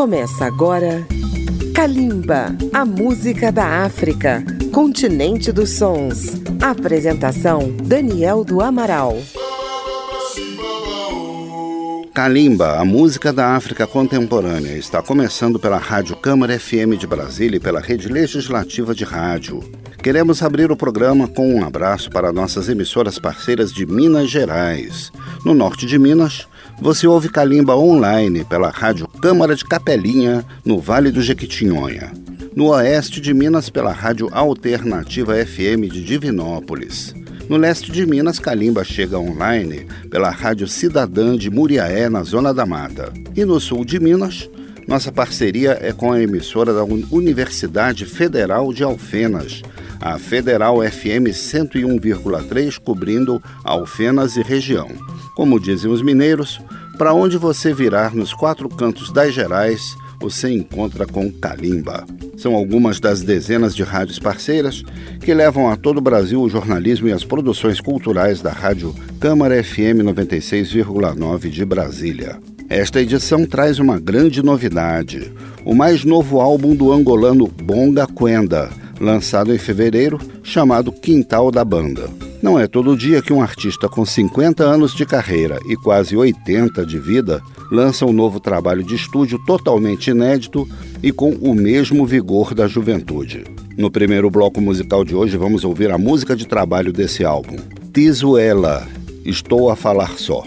Começa agora Kalimba, a música da África, continente dos sons. Apresentação Daniel do Amaral. Kalimba, a música da África contemporânea, está começando pela Rádio Câmara FM de Brasília e pela Rede Legislativa de Rádio. Queremos abrir o programa com um abraço para nossas emissoras parceiras de Minas Gerais. No norte de Minas, você ouve Calimba online pela Rádio Câmara de Capelinha, no Vale do Jequitinhonha. No oeste de Minas, pela Rádio Alternativa FM de Divinópolis. No leste de Minas, Calimba chega online pela Rádio Cidadã de Muriaé, na Zona da Mata. E no sul de Minas, nossa parceria é com a emissora da Universidade Federal de Alfenas, a Federal FM 101,3, cobrindo Alfenas e região. Como dizem os mineiros, para onde você virar nos quatro cantos das Gerais, você encontra com Calimba. São algumas das dezenas de rádios parceiras que levam a todo o Brasil o jornalismo e as produções culturais da Rádio Câmara FM 96,9 de Brasília. Esta edição traz uma grande novidade: o mais novo álbum do angolano Bonga Quenda, lançado em fevereiro, chamado Quintal da Banda. Não é todo dia que um artista com 50 anos de carreira e quase 80 de vida lança um novo trabalho de estúdio totalmente inédito e com o mesmo vigor da juventude. No primeiro bloco musical de hoje, vamos ouvir a música de trabalho desse álbum, Tizuela, Estou a Falar Só.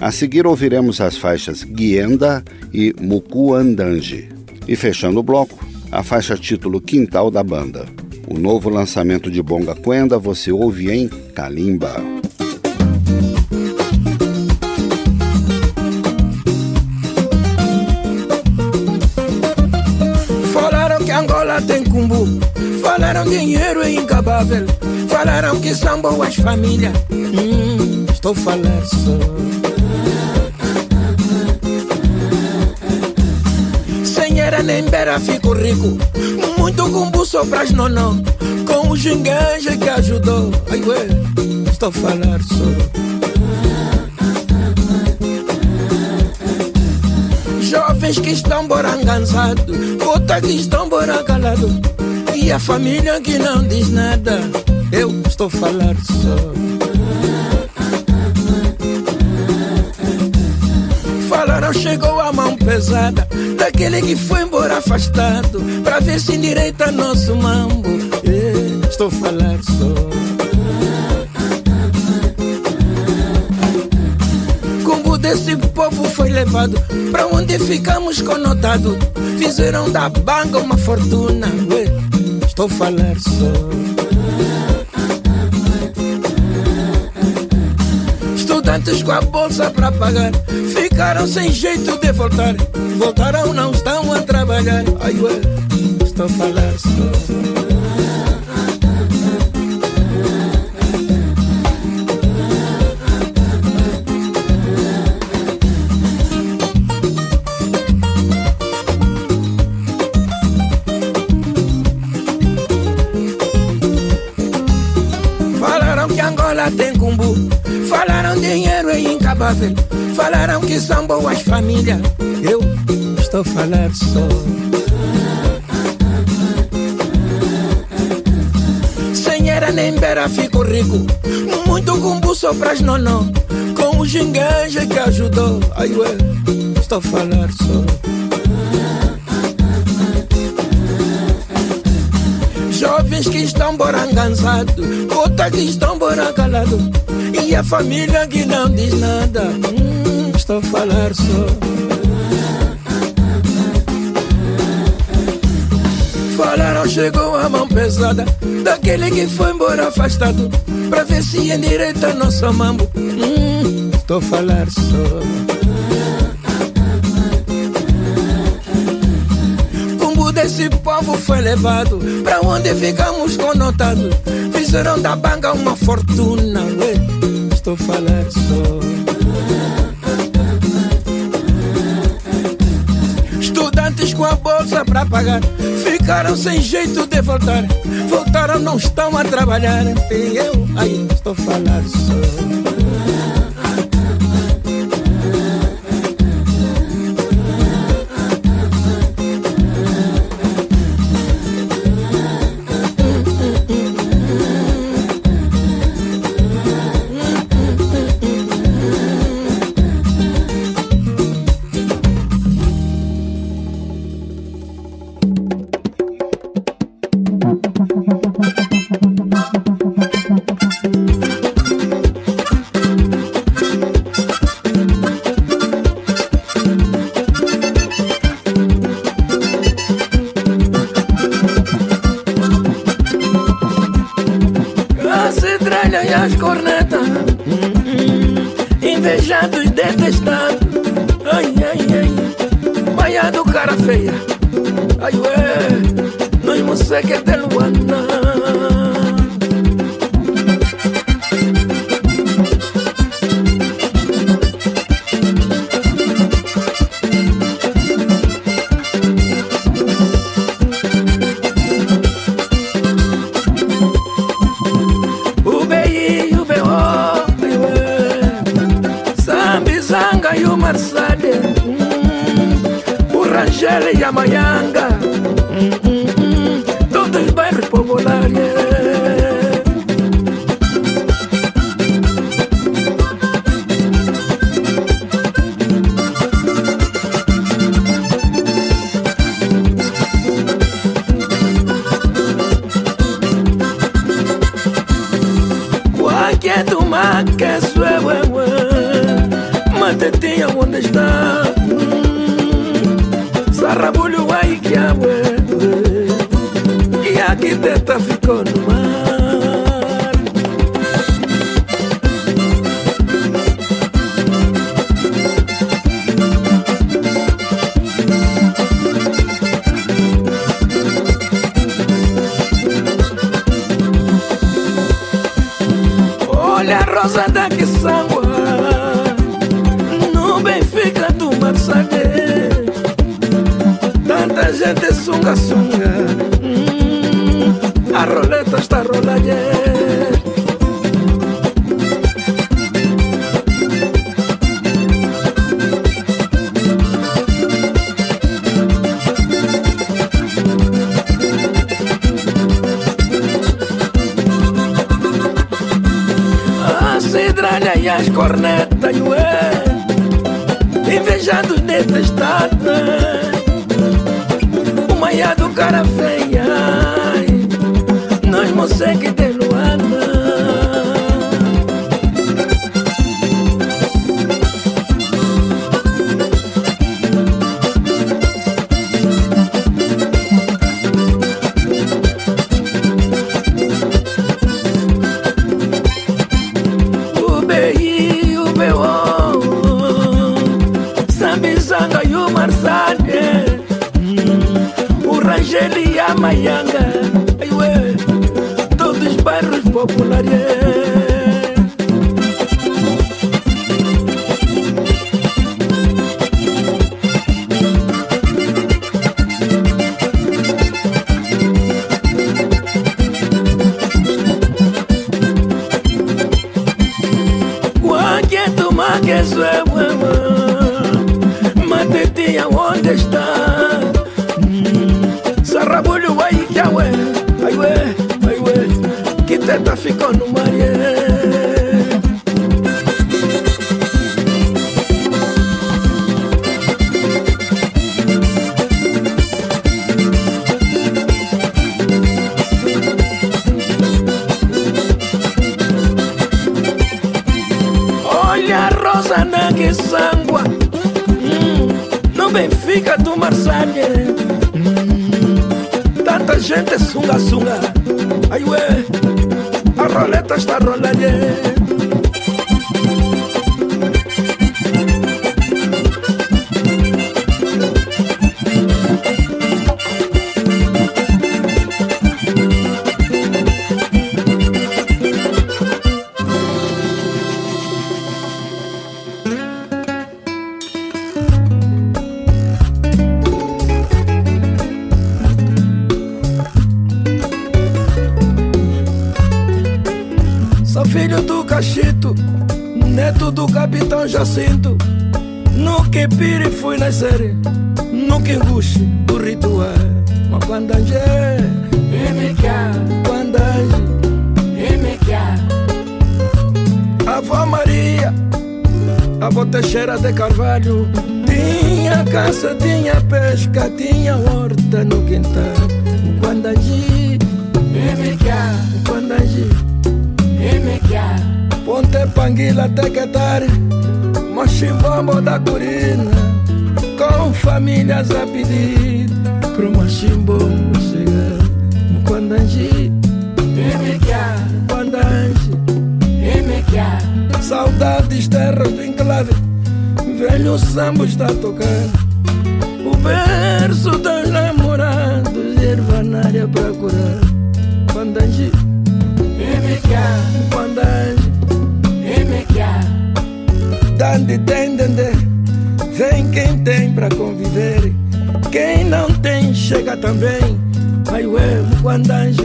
A seguir ouviremos as faixas Guienda e Mukuandanji. E fechando o bloco, a faixa título Quintal da Banda. O novo lançamento de Bonga Quenda você ouve em Kalimba. Falaram que Angola tem cumbu, falaram dinheiro é incabável, falaram que são boas famílias. Hum, estou falar só. Era nem beira, fico rico. Muito cumbu só nonó. Com o gingueja que ajudou. Ai, ué, estou a falar só. Jovens que estão borangansados, puta que estão boracalados. E a família que não diz nada. Eu estou a falar só. Chegou a mão pesada Daquele que foi embora afastado Pra ver se endireita nosso mambo. É, Estou a falar só Como desse povo foi levado Pra onde ficamos conotado? Fizeram da banga uma fortuna. Estou a falar só estudantes com a bolsa para pagar ficaram sem jeito de voltar. Voltaram, não estão a trabalhar. Ai, ué, estou só. Falaram que Angola tem cumbu Falaram dinheiro é incabável. Falaram que são boas famílias. Eu estou falar só. Sem era nem beira, fico rico. Muito cumbu só pras nonó. Com o gingueja que ajudou. Ai, ué, estou falar só. Jovens que estão borangansados, outras que estão boracalados. E a família que não diz nada, hum, estou a falar só. Falaram, chegou a mão pesada Daquele que foi embora afastado Pra ver se endireita nosso mambo hum, a falar só Cumbu desse povo foi levado Pra onde ficamos conotados Fizeram da banga uma fortuna ué estou falar só. Bolsa para pagar ficaram sem jeito de voltar. Voltaram, não estão a trabalhar. E eu aí estou falar só. Que suewe Matetinha onde está. Sarrabulho ai que a E aqui teta ficou no mar tanta gente sunga sunga hum, A roleta está rolando A e as cornetas, ué. Invejados detestados gonna Rangeli a Maianga Aiué, todos os bairros populares Cachito, neto do capitão Jacinto. No Quepiri fui nascer, no Quinguxi, o ritual. Mas quando anjé, quando anjé, Avó Maria, avó Teixeira de Carvalho. Tinha caça, tinha pesca, tinha horta no quintal. Quando anjé, quando anjé. Ponte Panguila, Tequetare, Mochimbombo da Curina, com famílias a pedir pro Mochimbombo chegar. Mquandanji, Mquandanji, Saudades, terras do enclave, velho samba está tocando. O verso dos namorados, erva na área pra curar. Quando agi, quando dande entender. Vem quem tem pra conviver. Quem não tem, chega também. Ai, ué, quando agi,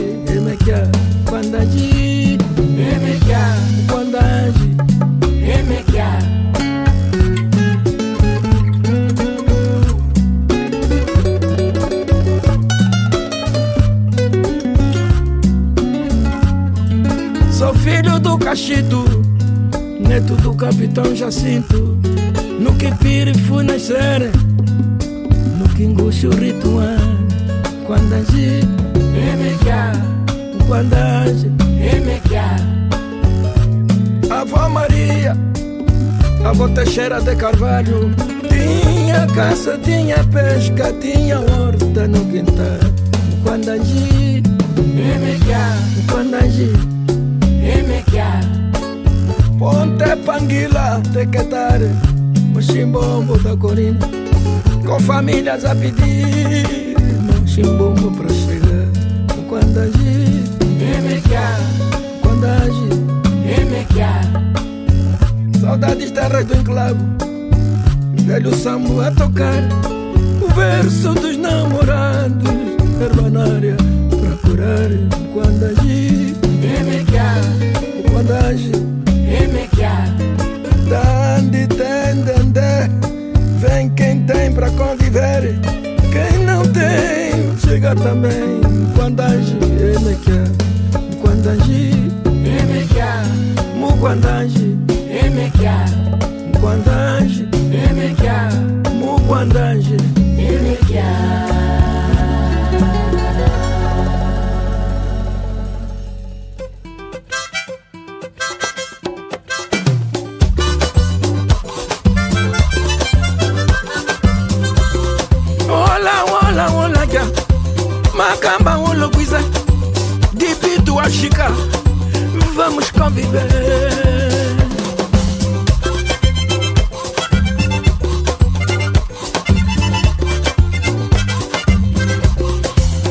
quando agi, quando agi, Sou filho do Cachido, neto do capitão Jacinto. No que pire fui nascer, no que o ritual. Quando agi, quando agi, Avó Maria, avó Teixeira de Carvalho. Tinha caça, tinha pesca, tinha horta no quintal. Quando agi, quando agi. Ponte Panguila, Tequetare, o chimbombo da Corina, com famílias a pedir, um chimbombo pra chegar. Quando agir, quando agir, saudades terras do enclavo, velho sambo a tocar, o verso dos namorados, herbanária pra curar. Quando agir, quando agir. Pra conviver. Quem não tem, chega também. Quando age, ele quer. Quando age, ele quer. Mu quando age, ele quer. Age, ele quer. Mu quando age, ele quer. Macamba, um Luguiza, Dipito, a Chica, vamos conviver.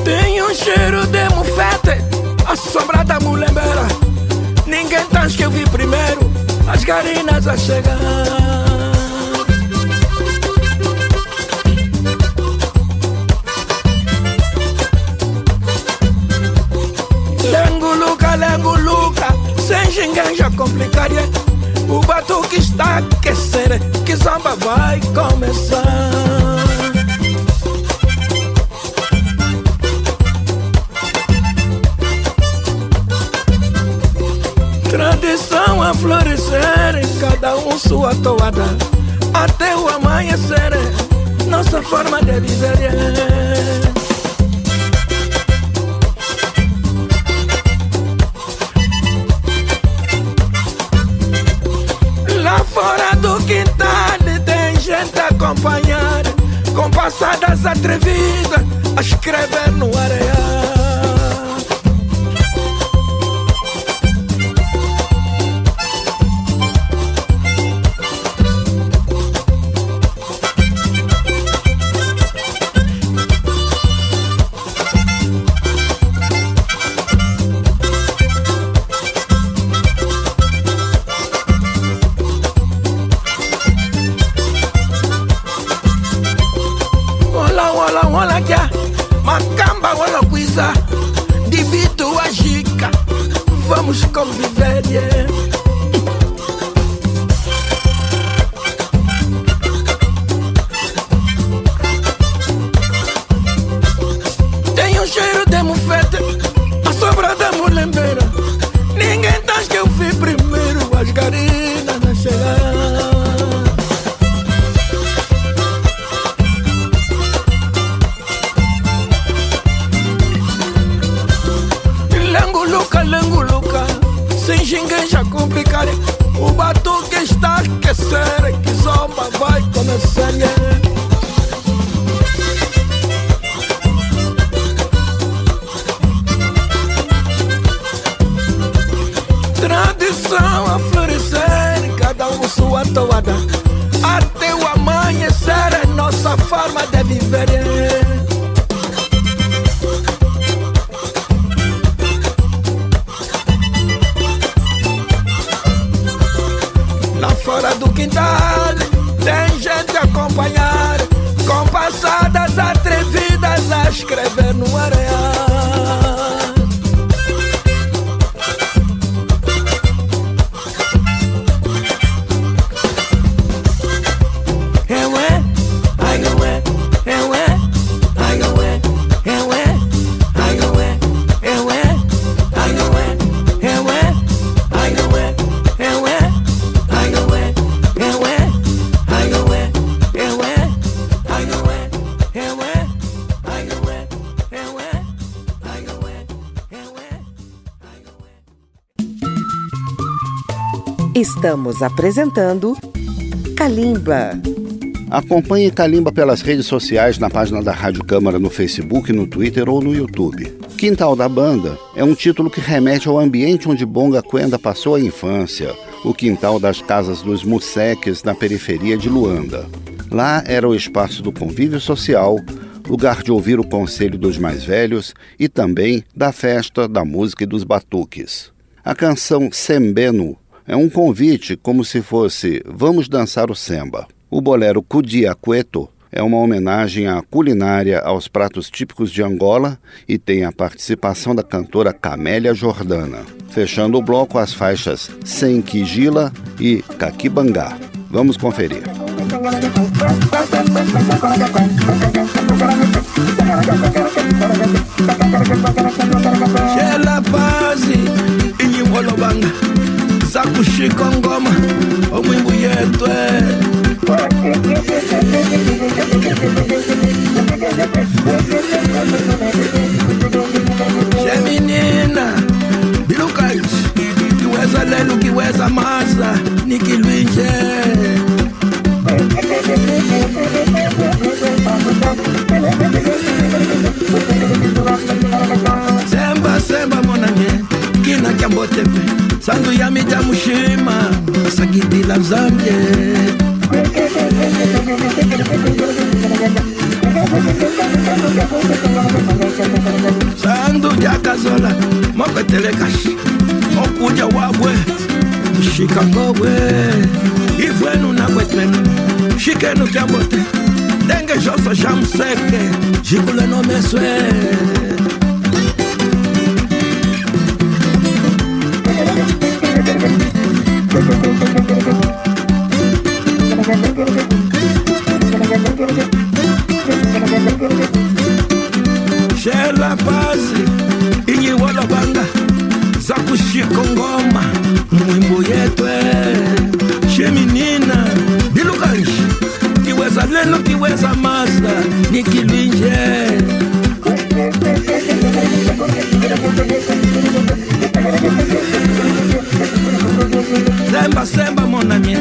Tem um cheiro de mufete, a sombra da mulembera. Ninguém tá que eu vi primeiro, as garinas a chegar. Sem já complicaria. O batuque está a aquecer, que samba vai começar. Tradição a florescer, cada um sua toada, até o amanhecer, nossa forma de viver. Acompanhar Com passadas atrevidas a escrever no areal bango nakia makamba wanakuiza dibitu wajika vamos conviver yeah. Estamos apresentando Kalimba. Acompanhe Kalimba pelas redes sociais na página da Rádio Câmara no Facebook, no Twitter ou no YouTube. Quintal da Banda é um título que remete ao ambiente onde Bonga Quenda passou a infância, o quintal das casas dos Museques na periferia de Luanda. Lá era o espaço do convívio social, lugar de ouvir o conselho dos mais velhos e também da festa, da música e dos batuques. A canção Sembeno é um convite como se fosse vamos dançar o samba. O bolero Cudia Cueto é uma homenagem à culinária aos pratos típicos de Angola e tem a participação da cantora Camélia Jordana. Fechando o bloco as faixas Senquigila e Caquibangá. Vamos conferir. Chela Paz sakushika ngoma omwimbu yetwe sheminina bilukait kiweza lelu kiweza maza nikilwinje semba shikamowe ivwenu na kwetwenu shikenu kyabote denge joso ja museke paz, meswe Shela Pazi, Inyi Wolobanga, Zakushiko Ngoma. Mwimbo yetwe sheminina bilukanji kiweza leno kiweza masa nikilinje semba semba monamie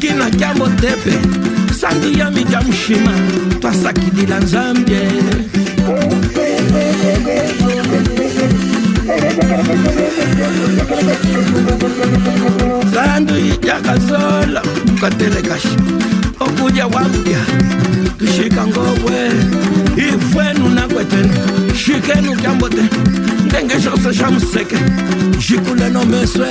kina kyambo tepe sangi yami kya mushima twasakidila nzambie sandwi yakasola ukaterekashi okuja wapya tushika ngowe ifwenu nakwetenu shikenu jambote ndenge shose shamuseke jikule nomeswe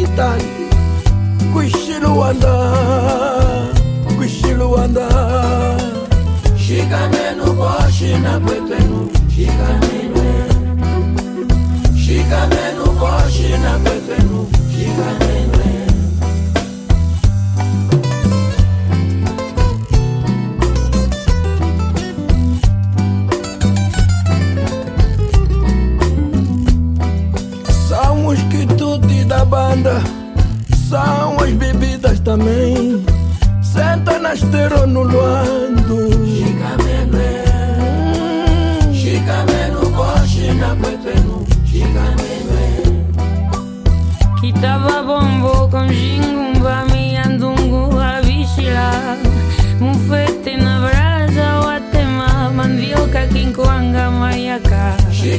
kitani kuishi Luanda, kuishi Luanda. Shikamenu Boshi na kwepenu, shikaminwe. Shikamenu Boshi na kwepenu.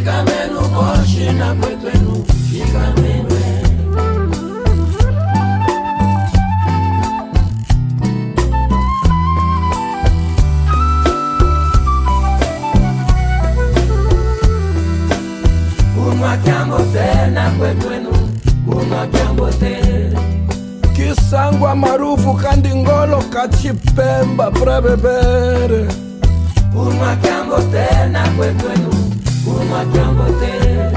fica meno coche na coetenu, fica meno Kuma kiambote na coetenu, kuma kiambote Kisangwa marufu kandi ngolo kachipemba prebebere Kuma kiambote na coetenu unwa kyambo tena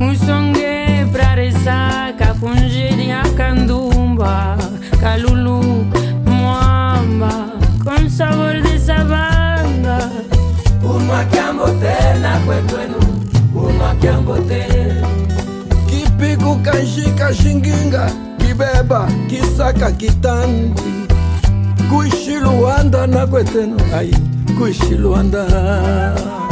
Musonge pra resaka funge diakandumba kalulu mwamba com sabor dessa banda unwa kyambo tena kwetwenu unwa kyambo tena kipiku kanjika shinginga kibeba kisaka kitandi kuishiluanda na kwetenu ai kuishiluanda shikamenu boshina kwetenu shikamenu shikamenu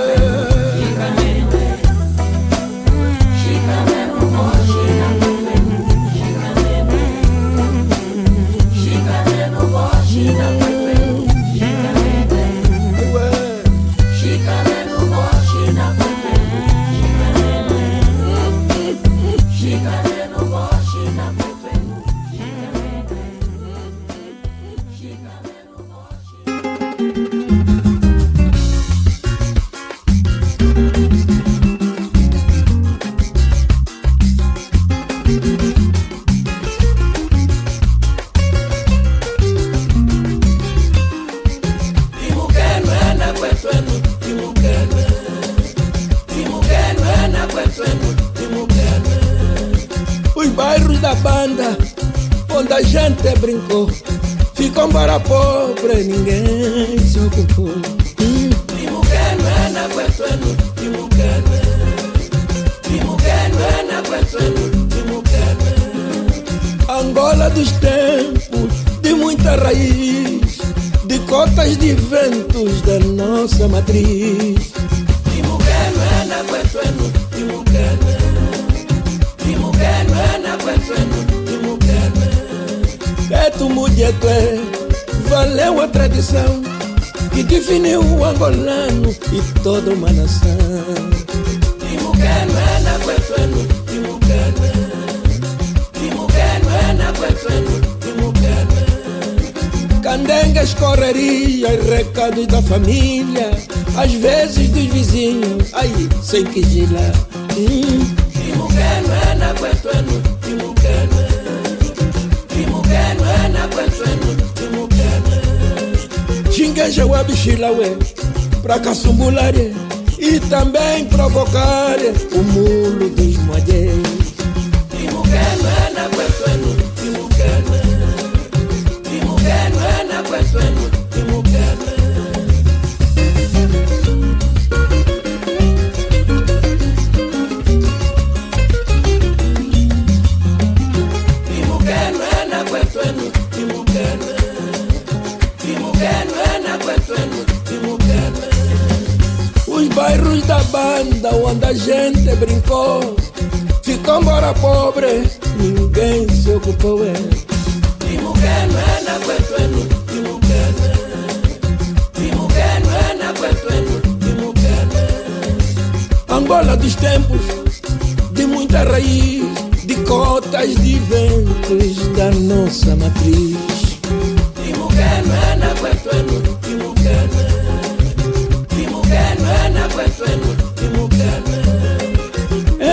ekejela imukenwe hmm. na kwetwenu imukenwe imukenwe na kwetwenu imukenwe xingeja wa bixila we pra cassumbulare e também provocar o mulo dos mulheres imukenwe na kwetwenu bairros da banda onde a gente brincou. Ficou embora pobre, ninguém se ocupou é. Timugana, Guetueno, Timugana Timugana, Guetueno, Timugana Angola dos tempos de muita raiz De cotas de ventos da nossa matriz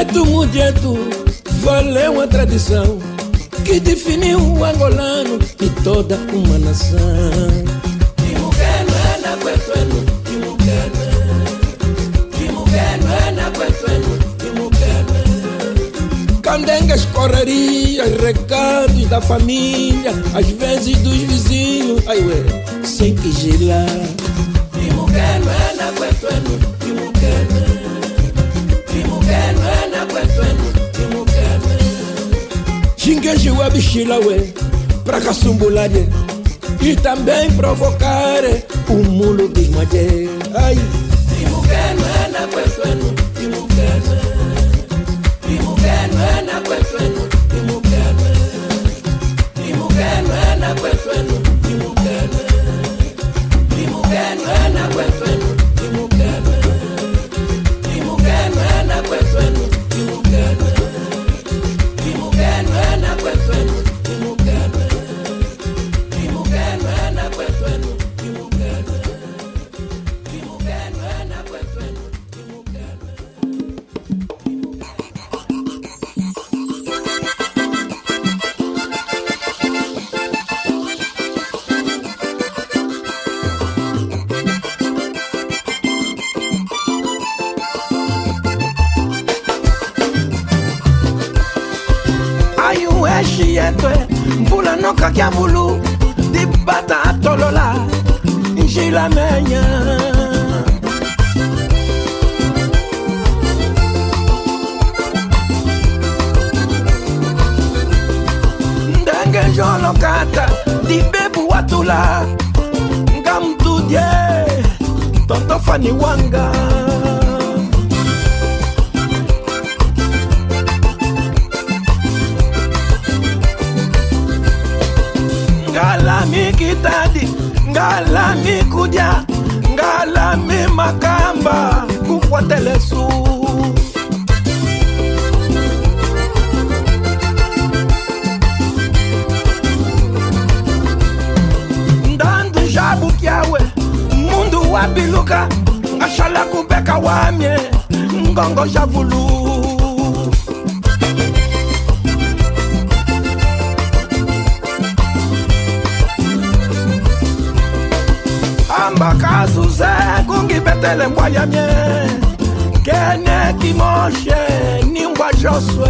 É tu mujeto, valeu a tradição Que definiu o angolano e toda uma nação. Guetueno, Timugana Candengas, correrias, recados da família Às vezes dos vizinhos, ai ué, sem que gelar Xinguejiwe bixilawe pra caçumbulade E também provocar o mulo de bismadê Ai. Imuqueno é na questão Imuqueno é Imuqueno é na questão makamba kukwatelesu ndandu jabukyawe mundu wabiluka ngashala kubeka wamye ngongo javulu mungi betele mbwa ya mie kene kimoshe ni mbwa joswe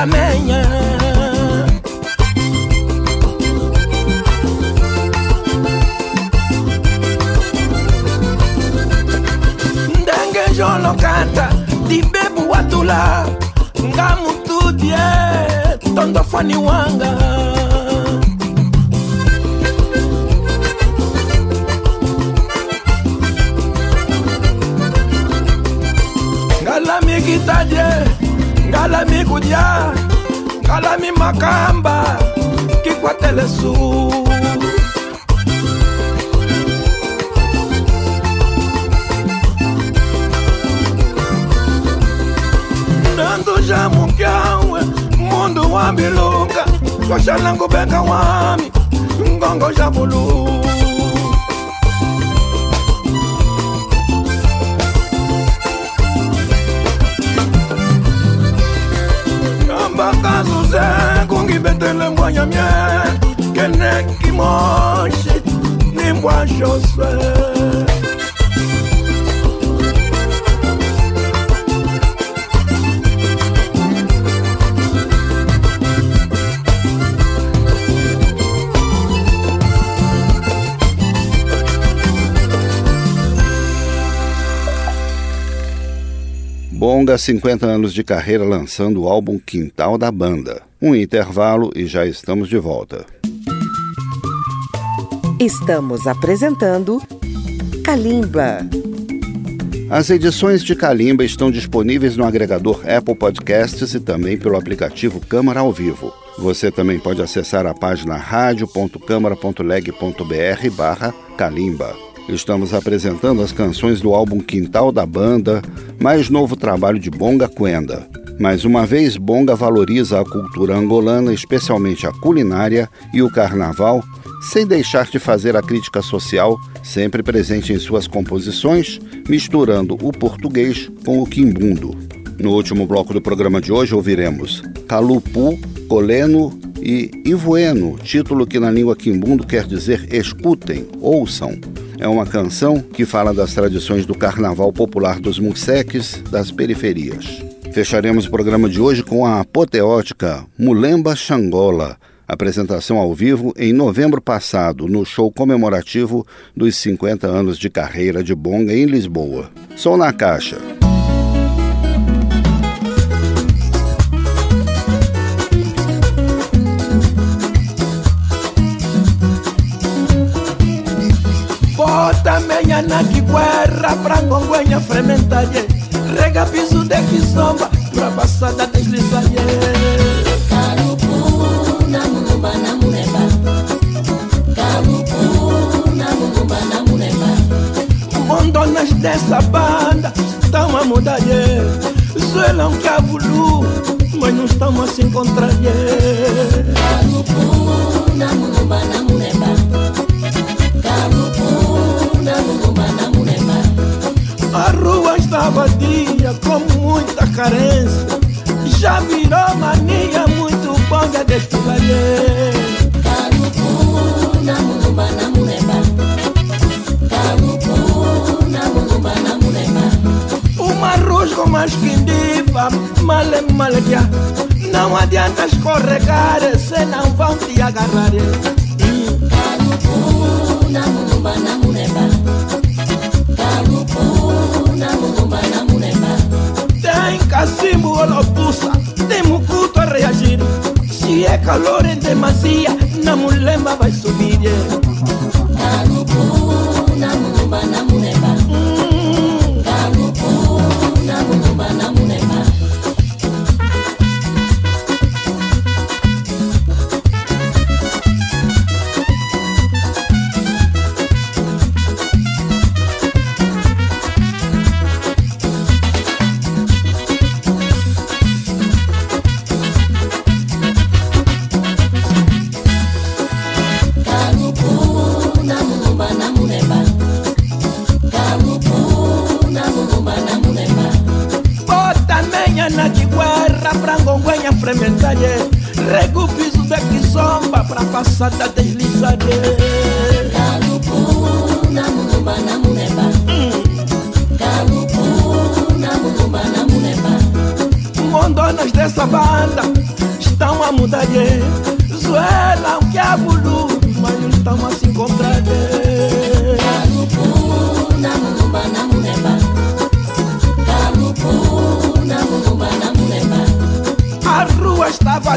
pra amanhã. Danganjo no canta, di bebu atula, ngamu tudie, tondo fani wanga. Lamigitadie ngalami Nikitadie Ngalami kudia Ngalami makamba Kikwatele su. Nando jamu kyawe Mundu wa bilunga Koshalangu beka wami Ngongo jamulu bakazuze kungibetele mbwanya mye. Kene kimoshi nimbwa shoswe Bonga, 50 anos de carreira lançando o álbum Quintal da Banda. Um intervalo e já estamos de volta. Estamos apresentando Kalimba. As edições de Kalimba estão disponíveis no agregador Apple Podcasts e também pelo aplicativo Câmara ao Vivo. Você também pode acessar a página radio.câmara.leg.br barra Kalimba. Estamos apresentando as canções do álbum Quintal da Banda, mais novo trabalho de Bonga Quenda. Mais uma vez, Bonga valoriza a cultura angolana, especialmente a culinária e o carnaval, sem deixar de fazer a crítica social, sempre presente em suas composições, misturando o português com o quimbundo. No último bloco do programa de hoje ouviremos Calupu, Coleno e Ivueno, título que na língua quimbundo quer dizer escutem, ouçam é uma canção que fala das tradições do carnaval popular dos museques das periferias. Fecharemos o programa de hoje com a apoteótica Mulemba Xangola, apresentação ao vivo em novembro passado no show comemorativo dos 50 anos de carreira de Bonga em Lisboa. Sou na caixa. Menha na quiquerra pra ngongwenha fermentalhe Rega piso de quizomba pra passada deslizalhe Carupu na mulumba na muleba Carupu na mulumba na muleba Mondonas dessa banda estão a mudar Zuelam que a vulu mas não estão a se encontrar Carupu na mulumba na muleba a rua está vadia com muita carência. Já virou mania muito bom de na muleba Uma rusga mais quindiva, male maleguia. Não adianta escorregar, se não vão te agarrar. Carupu na mulumba na muleba Tem cacimbo olopusa, temos mucuto a reagir. Se é calor em demasia, na mulemba vai subir. Yeah.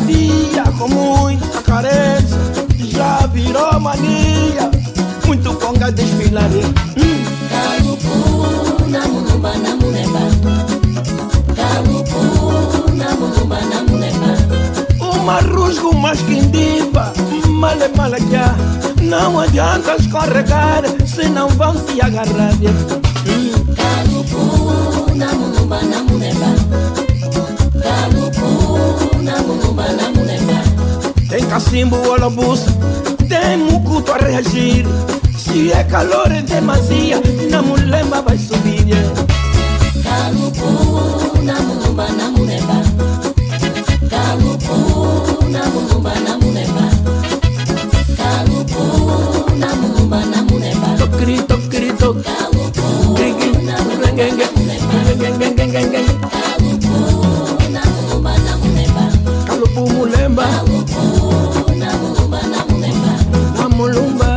dia com muita carência já virou mania. Muito conga desfilarei. Hum. Calupu na mulumba na muleba. Calupu na mulumba na muleba. Uma rusga, uma quindiva, male malaquia. Não adianta escorregar, se não vão te agarrar. Hum. Calupu na mulumba na. Calupu tem cacimbo ou lobuça, tem mucuto a reagir. Se é calor em demasia, na mulema vai subir. Kalupu na munumba na muneba. Kalupu na munumba na muneba. Kalupu na munumba na muneba. Tokiri, tokiri, tok. Kalupu Genge, genge, genge, genge, Kalupu mulemba, Na munumba na muneba. na mulumba.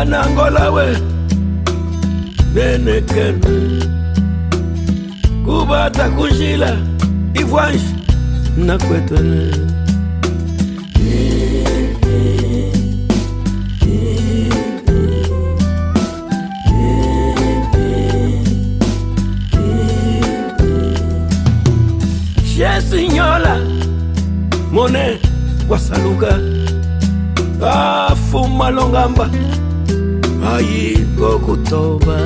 Anangola we nenekene kubata kunjila ivwanji nakwetene jesinyola mone wasaluka. Afuma longamba ayi kokutoba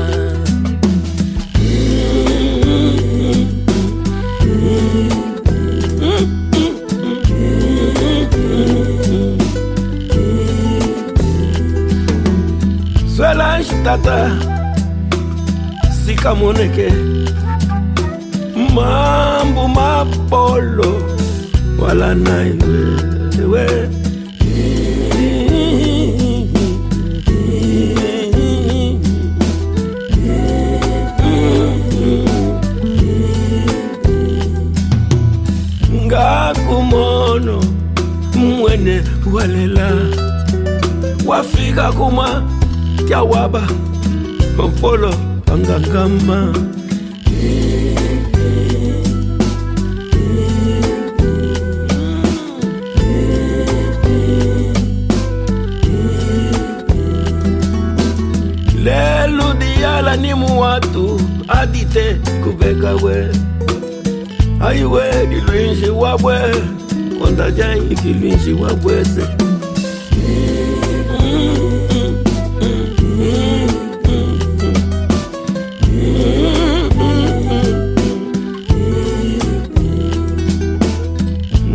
Solange tata sikamoneke. Mambo mapolo wala naiwe ngakumono mwene walela. Wafika kuma kyawaba opolo angangama lelo diala ni muwatu adite kubeka we. Aiwe dilwinji wabwe kondajai kilwinji wabwese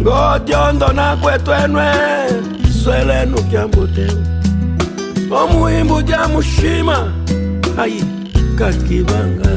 ngodyondo nakwetwenwe swelenu kyambutewe omuhimbu gya mushima ayi kakibanga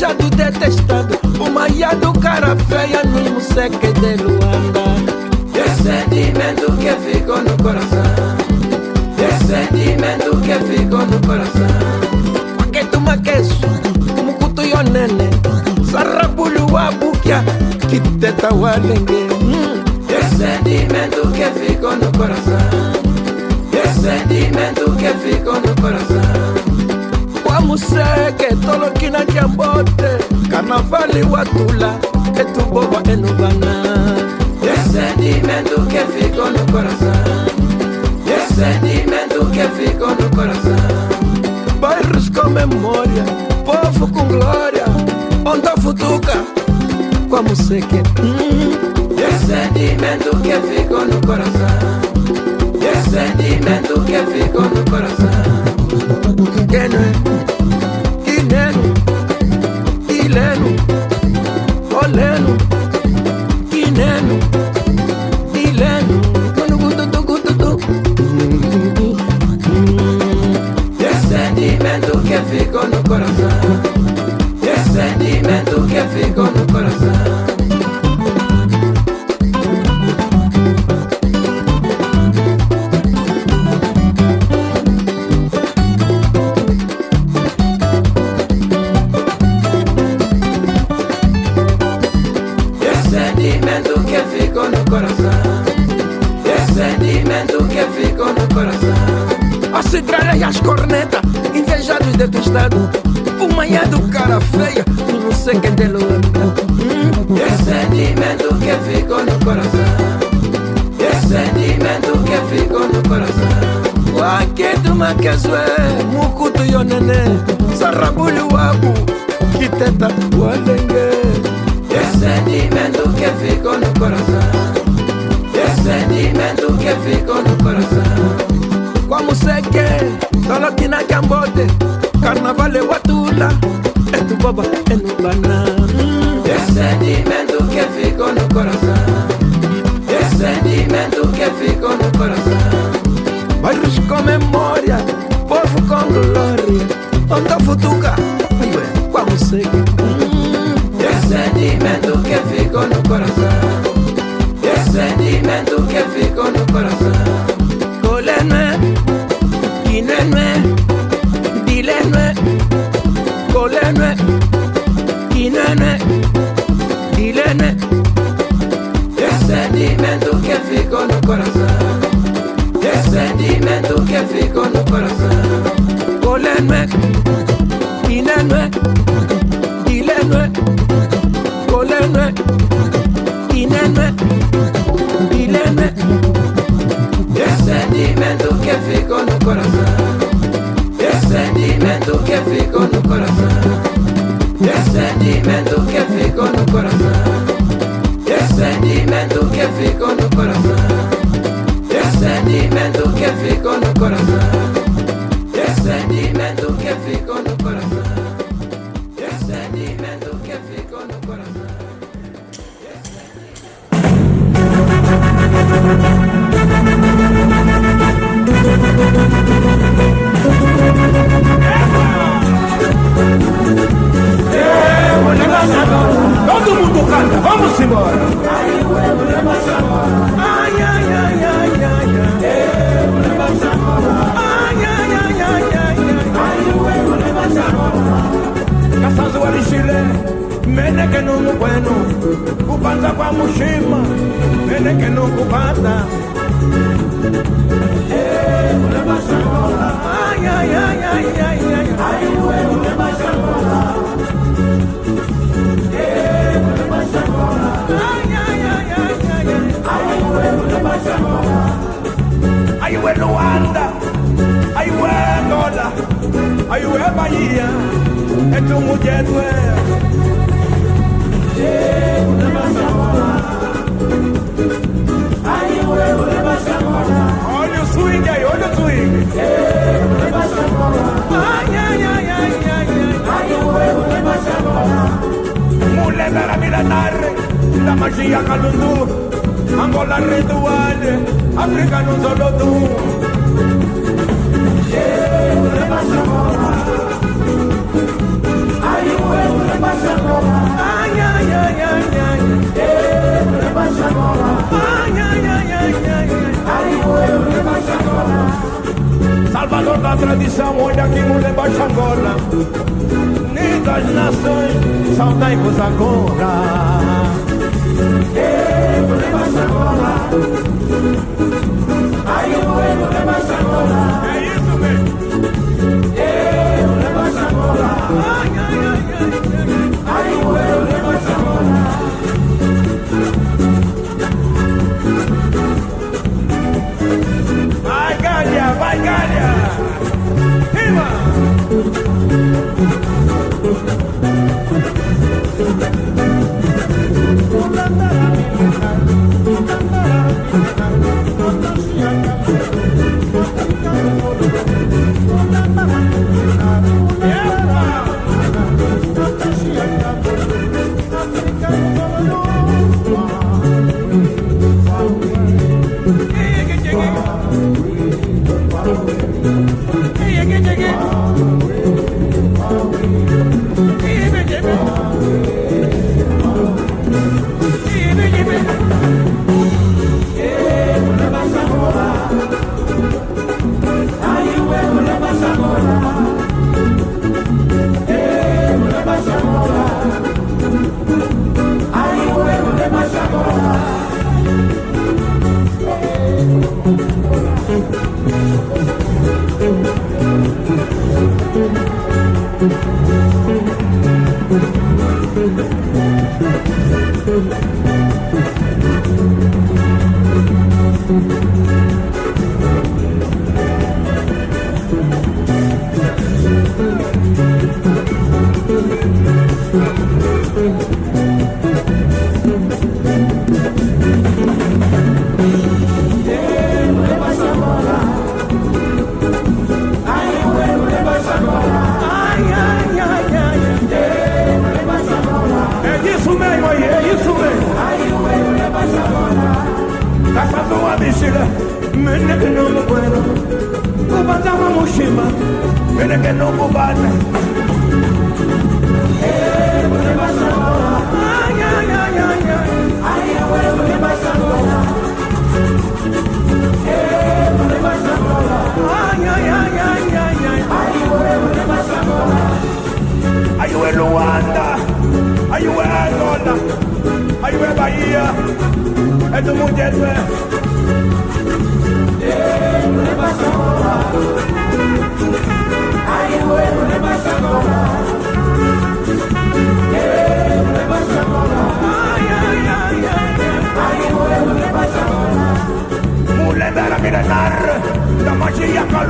Invejado, detestado O maia do cara feia No museque de Luanda. Esse sentimento que ficou no coração? Esse sentimento que ficou no coração? Paqueto maqueso Mukutu yonene Sarrabulu wabukia Kiteta walenge mm. Esse sentimento que ficou no coração? Esse sentimento que ficou no coração Como sei que todo que na jambote Carnaval e watula Que tu boba e no bana Esse sentimento que ficou no coração Esse sentimento que ficou no coração Bairros com memória Povo com glória Onda futuca Como sei que hum, Esse sentimento que ficou no coração Esse sentimento que ficou no coração Que não é Ileno Oleno Quineno Ileno Esse sentimento que ficou no coração Esse sentimento que ficou no coração ficou no coração. A cigarra e as cornetas Invejados detestados O manhã do cara feia Não sei quem dele hum. Esse sentimento que ficou no coração. Esse sentimento que ficou no coração. Waketu makezwe Mukutu yo nene Sarabulho wabu Kiteta walenge Esse sentimento que ficou no coração sentimento que ficou no coração Como sei que Tolotina Cambote Carnaval e Watula É tu boba, é no banana Esse sentimento que ficou no coração Esse sentimento que ficou no coração Bairros com memória Povo com glória Onda futuca Como sei que hum, Esse sentimento que ficou no coração sentimento que ficou no coração Colenue Quinenue Dilenue Colenue Quinenue Dilenue Esse sentimento que ficou no coração Esse sentimento que ficou no coração Colenue Quinenue Dilenue Colenue Quinenue que ficou no coração Esse sentimento que ficou no coração Esse sentimento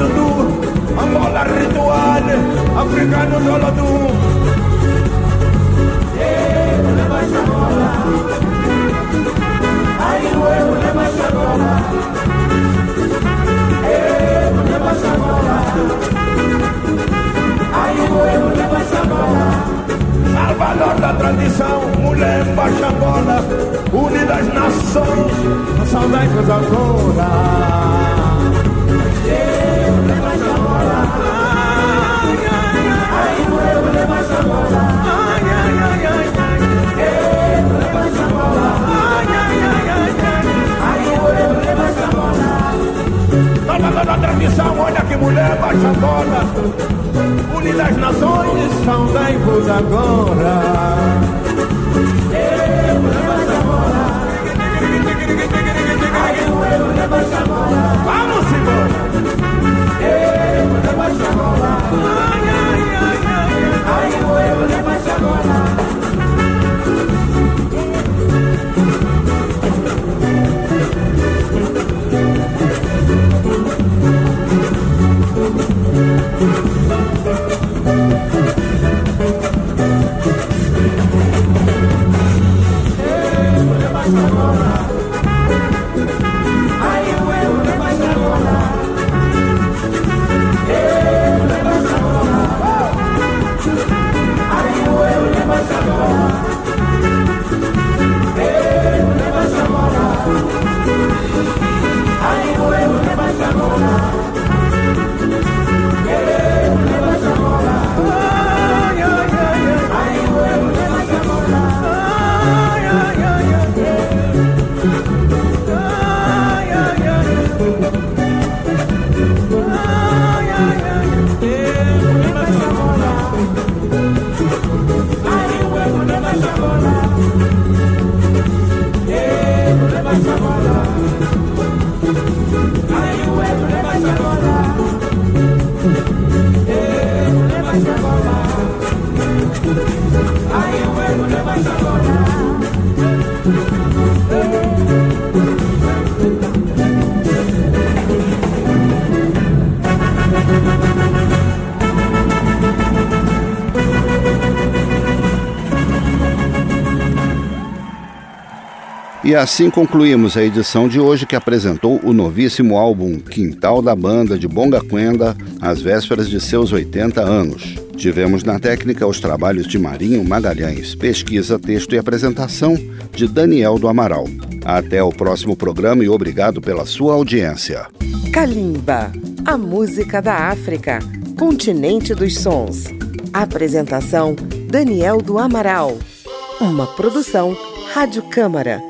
africano du Angola ritual africano solo tu Ai, mulher Ei, mulher mulher Salvador da tradição, mulher baixa bola, unidas nações, saudai coisa agora. Tá na transmissão, olha que mulher baixa baixadona. Unidas Nações, são da voz agora. Eu levo agora. Eu levo agora. Vamos, Senhor! Eu levo agora. E assim concluímos a edição de hoje que apresentou o novíssimo álbum Quintal da Banda de Bonga Quenda, às vésperas de seus 80 anos. Tivemos na técnica os trabalhos de Marinho Magalhães, pesquisa, texto e apresentação de Daniel do Amaral. Até o próximo programa e obrigado pela sua audiência. Kalimba, a música da África, continente dos sons. Apresentação Daniel do Amaral. Uma produção Rádio Câmara